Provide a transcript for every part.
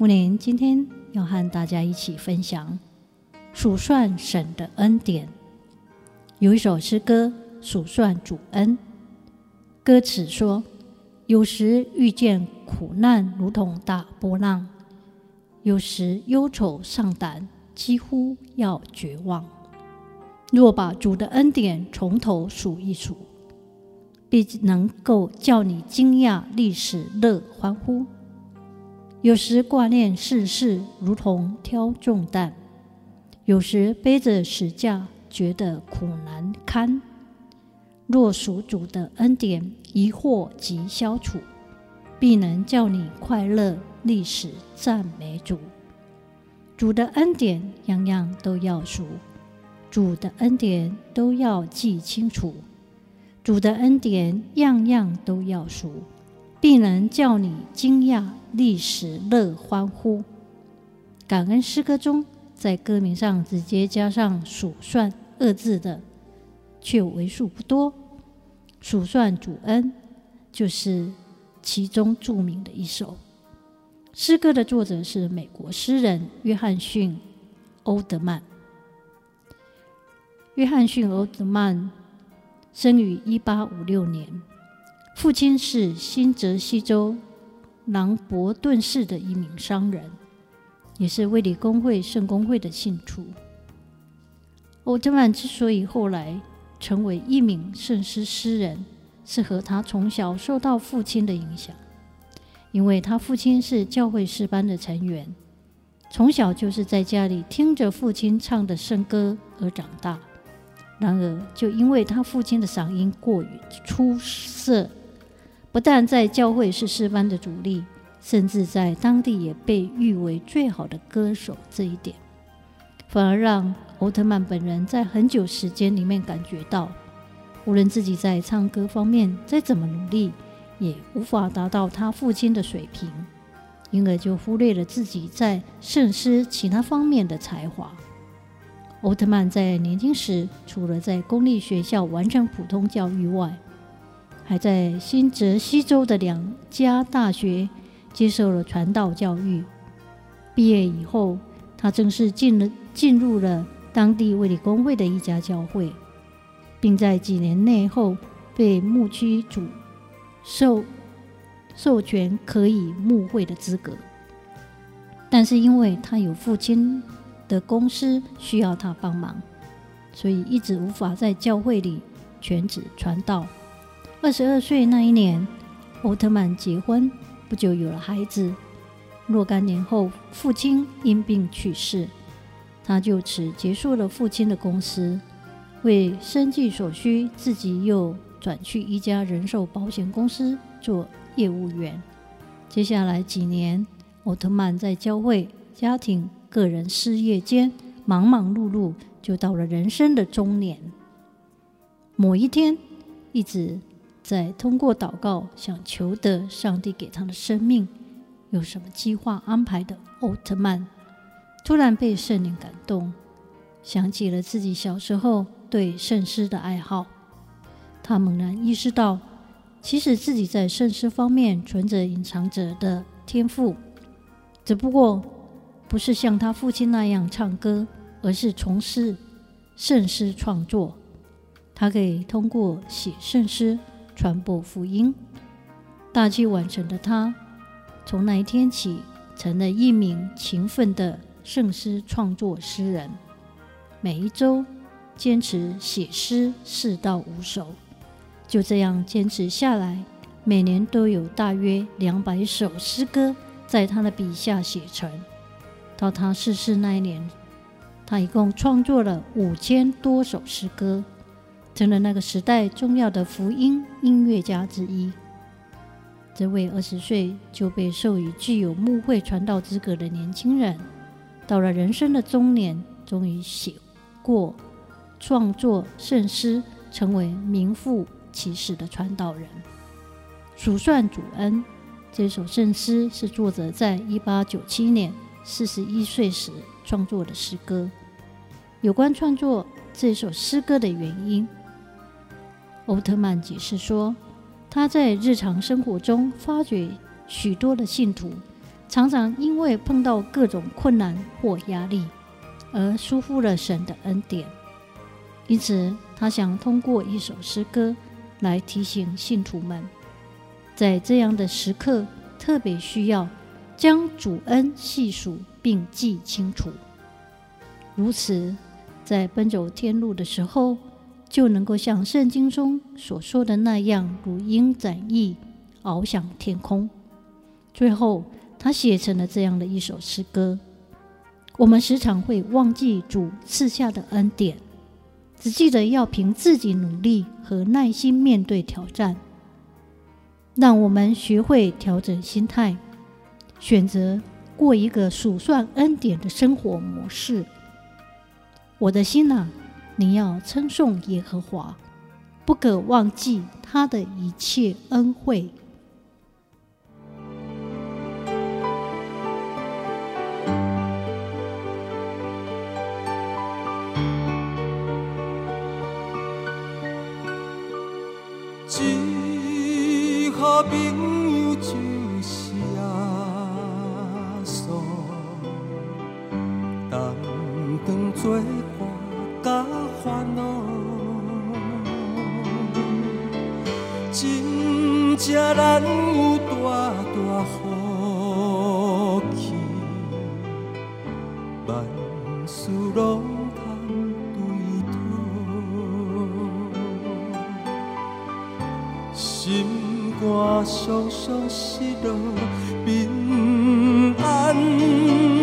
木林今天要和大家一起分享数算神的恩典。有一首诗歌数算主恩，歌词说：有时遇见苦难如同大波浪，有时忧愁丧胆，几乎要绝望。若把主的恩典从头数一数，必能够叫你惊讶、历史乐欢呼。有时挂念世事，如同挑重担；有时背着十架，觉得苦难堪。若数主的恩典，疑惑即消除，必能叫你快乐，历史赞美主。主的恩典，样样都要数；主的恩典，都要记清楚；主的恩典，样样都要数。必能叫你惊讶，历史乐欢呼。感恩诗歌中，在歌名上直接加上“数算”二字的，却为数不多。数算主恩，就是其中著名的一首。诗歌的作者是美国诗人约翰逊·欧德曼。约翰逊·欧德曼生于一八五六年。父亲是新泽西州朗伯顿市的一名商人，也是卫理公会圣公会的信徒。欧德曼之所以后来成为一名圣诗诗人，是和他从小受到父亲的影响，因为他父亲是教会诗班的成员，从小就是在家里听着父亲唱的圣歌而长大。然而，就因为他父亲的嗓音过于出色。不但在教会是诗班的主力，甚至在当地也被誉为最好的歌手。这一点，反而让欧特曼本人在很久时间里面感觉到，无论自己在唱歌方面再怎么努力，也无法达到他父亲的水平，因而就忽略了自己在圣诗其他方面的才华。奥特曼在年轻时，除了在公立学校完成普通教育外，还在新泽西州的两家大学接受了传道教育。毕业以后，他正式进了进入了当地卫理公会的一家教会，并在几年内后被牧区主授授权可以牧会的资格。但是因为他有父亲的公司需要他帮忙，所以一直无法在教会里全职传道。二十二岁那一年，奥特曼结婚，不久有了孩子。若干年后，父亲因病去世，他就此结束了父亲的公司，为生计所需，自己又转去一家人寿保险公司做业务员。接下来几年，奥特曼在教会、家庭、个人事业间忙忙碌碌，就到了人生的中年。某一天，一直。在通过祷告想求得上帝给他的生命有什么计划安排的奥特曼，突然被圣灵感动，想起了自己小时候对圣诗的爱好。他猛然意识到，其实自己在圣诗方面存着隐藏着的天赋，只不过不是像他父亲那样唱歌，而是从事圣诗创作。他可以通过写圣诗。传播福音，大器晚成的他，从那一天起成了一名勤奋的圣诗创作诗人。每一周坚持写诗四到五首，就这样坚持下来，每年都有大约两百首诗歌在他的笔下写成。到他逝世那一年，他一共创作了五千多首诗歌。成了那个时代重要的福音音乐家之一。这位二十岁就被授予具有牧会传道资格的年轻人，到了人生的中年，终于写过创作圣诗，成为名副其实的传道人。数算主恩，这首圣诗是作者在一八九七年四十一岁时创作的诗歌。有关创作这首诗歌的原因，欧特曼解释说，他在日常生活中发觉许多的信徒常常因为碰到各种困难或压力，而疏忽了神的恩典。因此，他想通过一首诗歌来提醒信徒们，在这样的时刻特别需要将主恩细数并记清楚。如此。在奔走天路的时候，就能够像圣经中所说的那样，如鹰展翼，翱翔天空。最后，他写成了这样的一首诗歌。我们时常会忘记主赐下的恩典，只记得要凭自己努力和耐心面对挑战。让我们学会调整心态，选择过一个数算恩典的生活模式。我的心哪，你要称颂耶和华，不可忘记他的一切恩惠。最，作。烦恼，真正难有大大福气，万事拢通对讨，心肝常常失落平安。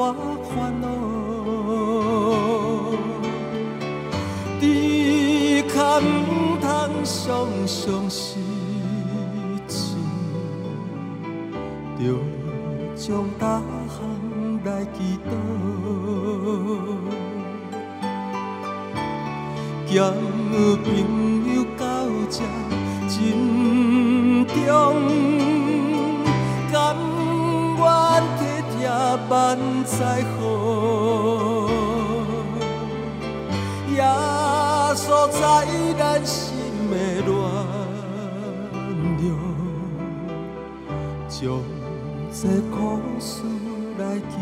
大烦恼，只可唔通常常失志，着将大项来祈祷，交朋友到这真重，甘愿。万载好，耶稣在咱心的暖流，将这苦事来记。